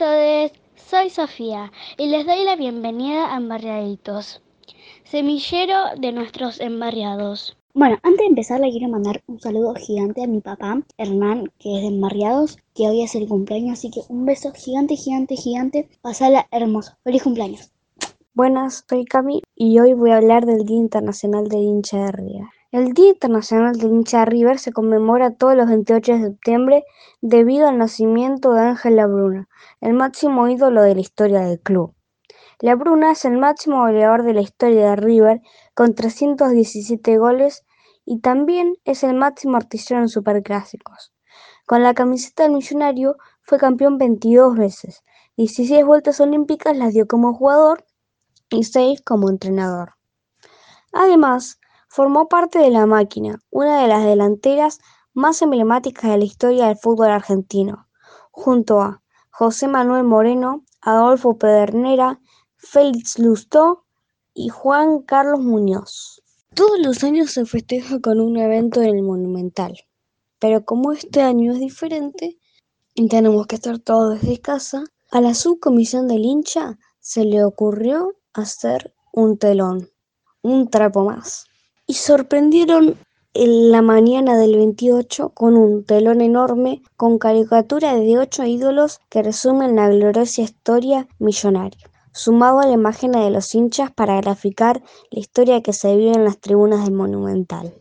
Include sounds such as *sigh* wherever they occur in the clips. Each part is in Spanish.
Todos, soy Sofía y les doy la bienvenida a Embarriaditos, semillero de nuestros embarriados. Bueno, antes de empezar le quiero mandar un saludo gigante a mi papá, Hernán, que es de Embarriados, que hoy es el cumpleaños, así que un beso gigante, gigante, gigante. Pasala hermoso. Feliz cumpleaños. Buenas, soy Cami y hoy voy a hablar del Día Internacional del hincha de River. El Día Internacional del hincha River se conmemora todos los 28 de septiembre debido al nacimiento de Ángel Labruna, el máximo ídolo de la historia del club. Labruna es el máximo goleador de la historia de River con 317 goles y también es el máximo artillero en superclásicos. Con la camiseta del millonario fue campeón 22 veces, 16 vueltas olímpicas las dio como jugador y 6 como entrenador. Además, formó parte de La Máquina, una de las delanteras más emblemáticas de la historia del fútbol argentino, junto a José Manuel Moreno, Adolfo Pedernera, Félix Lustó y Juan Carlos Muñoz. Todos los años se festeja con un evento en el Monumental, pero como este año es diferente y tenemos que estar todos desde casa, a la subcomisión del hincha se le ocurrió hacer un telón, un trapo más. Y sorprendieron en la mañana del 28 con un telón enorme con caricatura de ocho ídolos que resumen la gloriosa historia millonaria sumado a la imagen de los hinchas para graficar la historia que se vive en las tribunas del Monumental.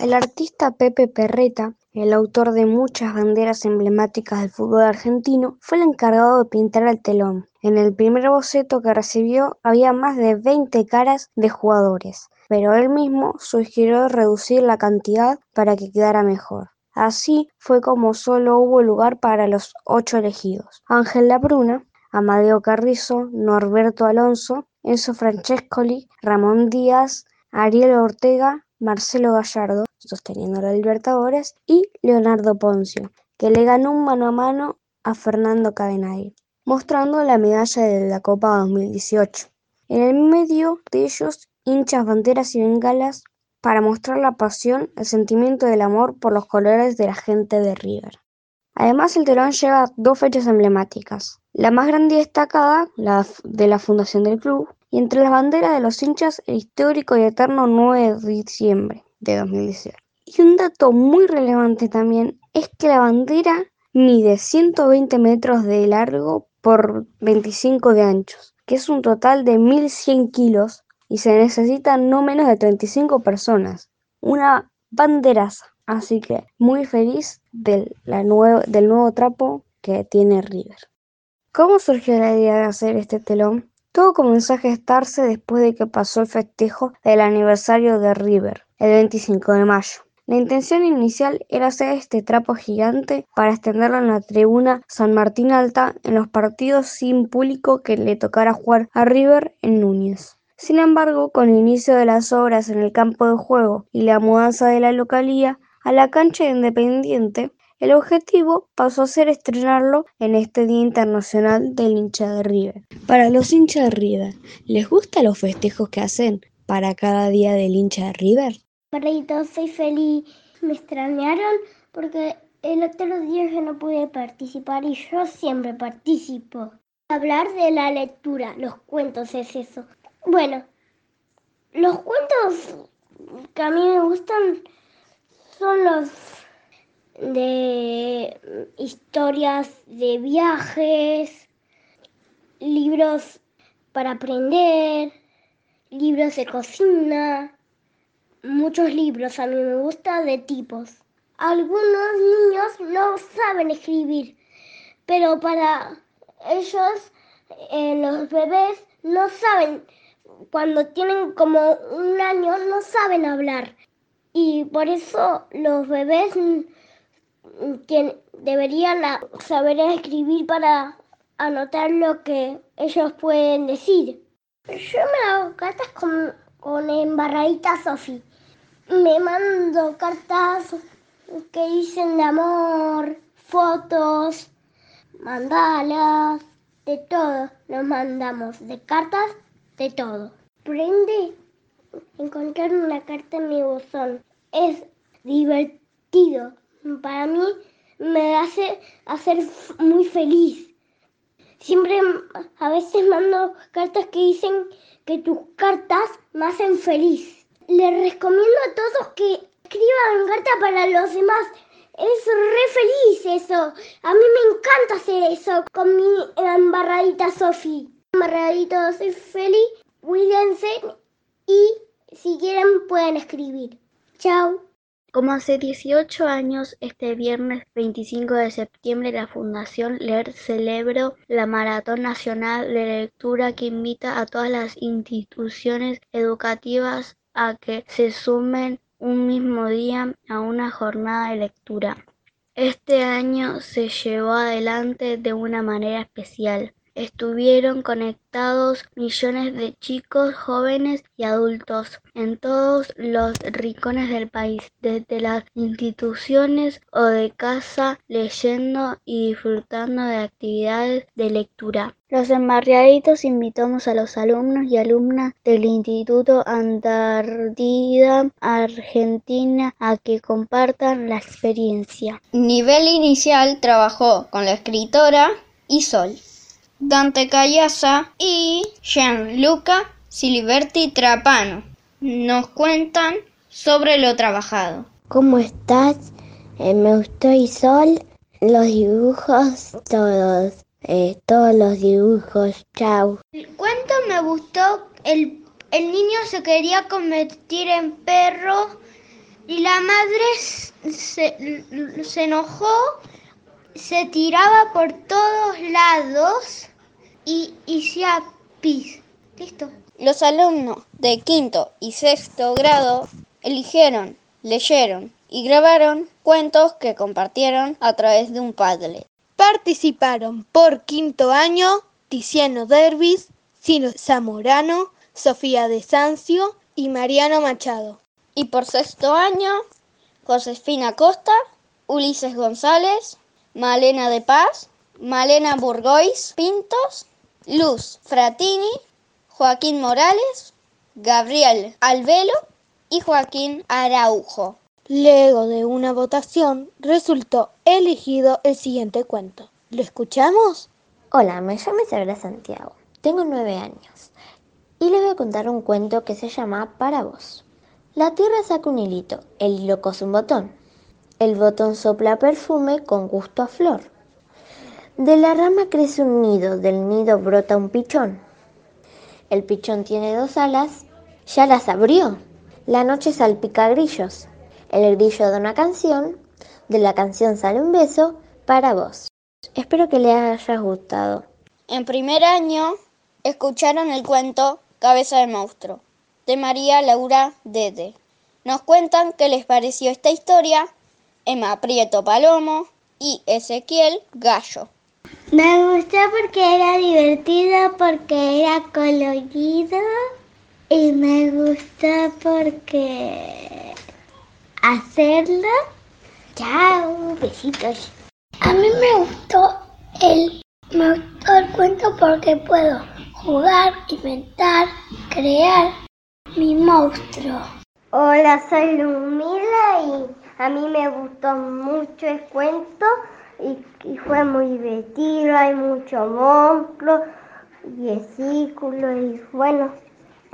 El artista Pepe Perreta, el autor de muchas banderas emblemáticas del fútbol argentino, fue el encargado de pintar el telón. En el primer boceto que recibió había más de 20 caras de jugadores, pero él mismo sugirió reducir la cantidad para que quedara mejor. Así fue como solo hubo lugar para los ocho elegidos. Ángel Labruna, Amadeo Carrizo, Norberto Alonso, Enzo Francescoli, Ramón Díaz, Ariel Ortega, Marcelo Gallardo, sosteniendo la Libertadores, y Leonardo Poncio, que le ganó un mano a mano a Fernando Cadenay, mostrando la medalla de la Copa 2018. En el medio de ellos, hinchas, banderas y bengalas para mostrar la pasión, el sentimiento del amor por los colores de la gente de River. Además, el telón lleva dos fechas emblemáticas, la más grande y destacada, la de la fundación del club, y entre las banderas de los hinchas, el histórico y eterno 9 de diciembre de 2018. Y un dato muy relevante también es que la bandera mide 120 metros de largo por 25 de anchos, que es un total de 1100 kilos y se necesitan no menos de 35 personas. Una banderaza. Así que muy feliz del, del nuevo trapo que tiene River. ¿Cómo surgió la idea de hacer este telón? Todo comenzó a gestarse después de que pasó el festejo del aniversario de River, el 25 de mayo. La intención inicial era hacer este trapo gigante para extenderlo en la tribuna San Martín Alta en los partidos sin público que le tocara jugar a River en Núñez. Sin embargo, con el inicio de las obras en el campo de juego y la mudanza de la localía, a la cancha de Independiente, el objetivo pasó a ser estrenarlo en este Día Internacional del hincha de River. Para los hinchas de River, ¿les gustan los festejos que hacen para cada día del hincha de River? Perrito, soy feliz. Me extrañaron porque el otro día yo no pude participar y yo siempre participo. Hablar de la lectura, los cuentos es eso. Bueno, los cuentos que a mí me gustan son los de historias de viajes, libros para aprender, libros de cocina, muchos libros a mí me gusta de tipos. Algunos niños no saben escribir, pero para ellos eh, los bebés no saben, cuando tienen como un año no saben hablar y por eso los bebés deberían saber escribir para anotar lo que ellos pueden decir. Yo me hago cartas con, con embarradita Sofi. Me mando cartas que dicen de amor, fotos, mandalas, de todo. Nos mandamos de cartas, de todo. Prende encontrar una carta en mi buzón. Es divertido. Para mí me hace hacer muy feliz Siempre a veces mando cartas que dicen que tus cartas me hacen feliz. Les recomiendo a todos que escriban cartas para los demás. Es re feliz eso. A mí me encanta hacer eso con mi embarradita Sofi. Embarradito soy feliz. Cuídense y si quieren pueden escribir. Chao. Como hace 18 años, este viernes 25 de septiembre, la Fundación Leer celebró la Maratón Nacional de Lectura que invita a todas las instituciones educativas a que se sumen un mismo día a una jornada de lectura. Este año se llevó adelante de una manera especial estuvieron conectados millones de chicos, jóvenes y adultos en todos los rincones del país, desde las instituciones o de casa, leyendo y disfrutando de actividades de lectura. Los embarriaditos invitamos a los alumnos y alumnas del Instituto Antártida Argentina a que compartan la experiencia. Nivel inicial trabajó con la escritora Isol. Dante Cayasa y Gianluca Siliberti Trapano nos cuentan sobre lo trabajado. ¿Cómo estás? Eh, me gustó Isol, los dibujos, todos, eh, todos los dibujos, chao. El cuento me gustó, el, el niño se quería convertir en perro y la madre se, se enojó, se tiraba por todos lados y hacía pis. Listo. Los alumnos de quinto y sexto grado eligieron, leyeron y grabaron cuentos que compartieron a través de un Padlet. Participaron por quinto año Tiziano Dervis, Cino Zamorano, Sofía de Sancio y Mariano Machado. Y por sexto año, Josefina Costa, Ulises González, Malena de Paz, Malena Burgois Pintos Luz Fratini, Joaquín Morales, Gabriel Albelo y Joaquín Araujo. Luego de una votación resultó elegido el siguiente cuento. ¿Lo escuchamos? Hola, me llamo Isabela Santiago. Tengo nueve años y les voy a contar un cuento que se llama Para vos. La tierra saca un hilito, el hilo cose un botón. El botón sopla perfume con gusto a flor. De la rama crece un nido, del nido brota un pichón. El pichón tiene dos alas, ya las abrió. La noche salpica grillos. El grillo da una canción, de la canción sale un beso para vos. Espero que les haya gustado. En primer año escucharon el cuento Cabeza de monstruo de María Laura Dede. Nos cuentan qué les pareció esta historia Emma Prieto Palomo y Ezequiel Gallo. Me gustó porque era divertido, porque era colorido y me gustó porque hacerlo. Chao, besitos. A mí me gustó el, me gustó el cuento porque puedo jugar, inventar, crear mi monstruo. Hola, soy Lumila y a mí me gustó mucho el cuento y, fue muy divertido, hay mucho monstruo y círculo y bueno,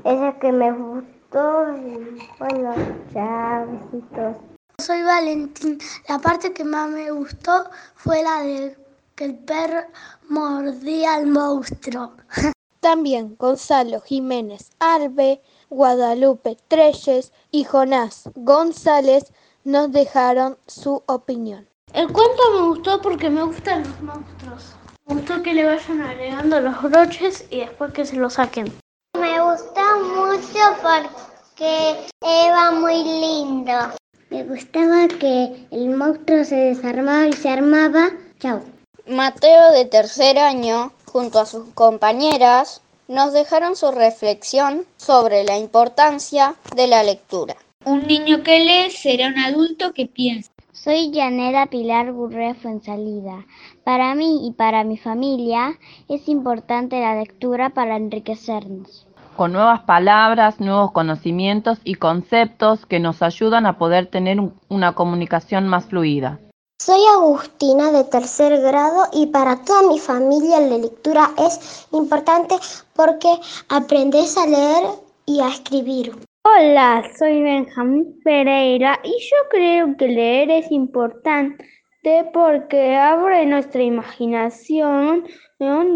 ese que me gustó y bueno, ya besitos. Soy Valentín, la parte que más me gustó fue la de que el perro mordía al monstruo. *laughs* También Gonzalo Jiménez Arbe, Guadalupe Treyes y Jonás González nos dejaron su opinión. El cuento me gustó porque me gustan los monstruos. Me gustó que le vayan agregando los broches y después que se los saquen. Me gustó mucho porque era muy lindo. Me gustaba que el monstruo se desarmaba y se armaba. Chao. Mateo de tercer año, junto a sus compañeras, nos dejaron su reflexión sobre la importancia de la lectura. Un niño que lee será un adulto que piensa. Soy Yanera Pilar Burré Fuensalida. Para mí y para mi familia es importante la lectura para enriquecernos. Con nuevas palabras, nuevos conocimientos y conceptos que nos ayudan a poder tener una comunicación más fluida. Soy Agustina de tercer grado y para toda mi familia la lectura es importante porque aprendes a leer y a escribir. Hola, soy Benjamín Pereira y yo creo que leer es importante porque abre nuestra imaginación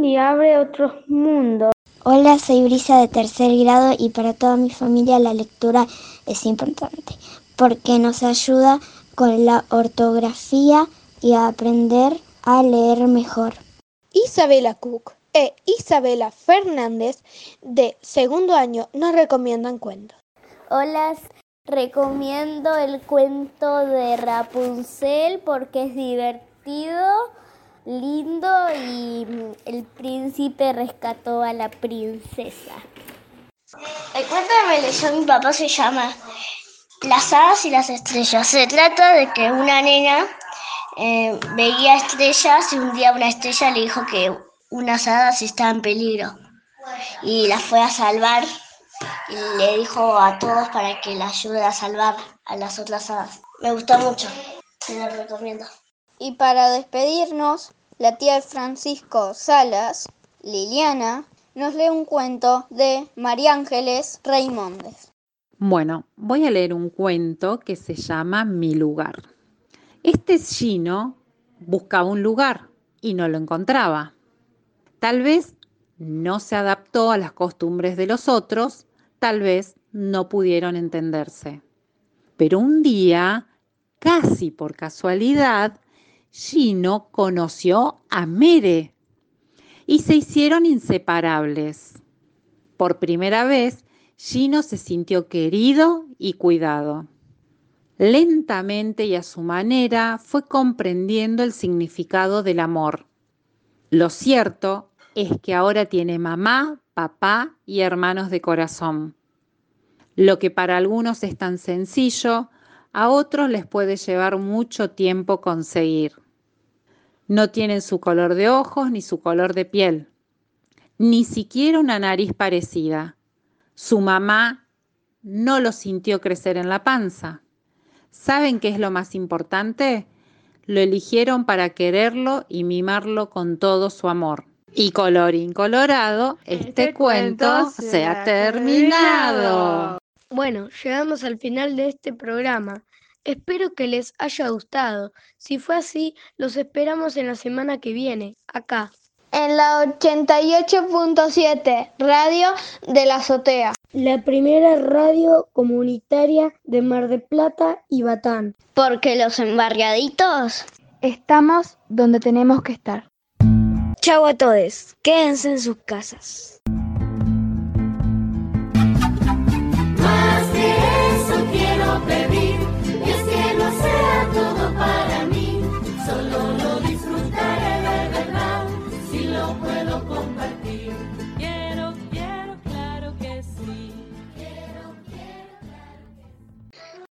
y abre otros mundos. Hola, soy Brisa de tercer grado y para toda mi familia la lectura es importante porque nos ayuda con la ortografía y a aprender a leer mejor. Isabela Cook e Isabela Fernández de segundo año nos recomiendan cuentos. Hola, recomiendo el cuento de Rapunzel porque es divertido, lindo y el príncipe rescató a la princesa. El cuento que me mi papá se llama Las hadas y las estrellas. Se trata de que una nena eh, veía estrellas y un día una estrella le dijo que unas hadas estaban en peligro y las fue a salvar y le dijo a todos para que la ayude a salvar a las otras hadas. Me gustó mucho, se lo recomiendo. Y para despedirnos, la tía de Francisco Salas, Liliana, nos lee un cuento de María Ángeles Raimondes. Bueno, voy a leer un cuento que se llama Mi lugar. Este Gino buscaba un lugar y no lo encontraba. Tal vez no se adaptó a las costumbres de los otros, tal vez no pudieron entenderse. Pero un día, casi por casualidad, Gino conoció a Mere y se hicieron inseparables. Por primera vez, Gino se sintió querido y cuidado. Lentamente y a su manera fue comprendiendo el significado del amor. Lo cierto es que ahora tiene mamá, papá y hermanos de corazón. Lo que para algunos es tan sencillo, a otros les puede llevar mucho tiempo conseguir. No tienen su color de ojos ni su color de piel, ni siquiera una nariz parecida. Su mamá no lo sintió crecer en la panza. ¿Saben qué es lo más importante? Lo eligieron para quererlo y mimarlo con todo su amor. Y colorín colorado, este, este cuento se ha terminado. Bueno, llegamos al final de este programa. Espero que les haya gustado. Si fue así, los esperamos en la semana que viene, acá. En la 88.7, Radio de la Azotea. La primera radio comunitaria de Mar de Plata y Batán. Porque los embarriaditos estamos donde tenemos que estar. Chau a todos, quédense en sus casas.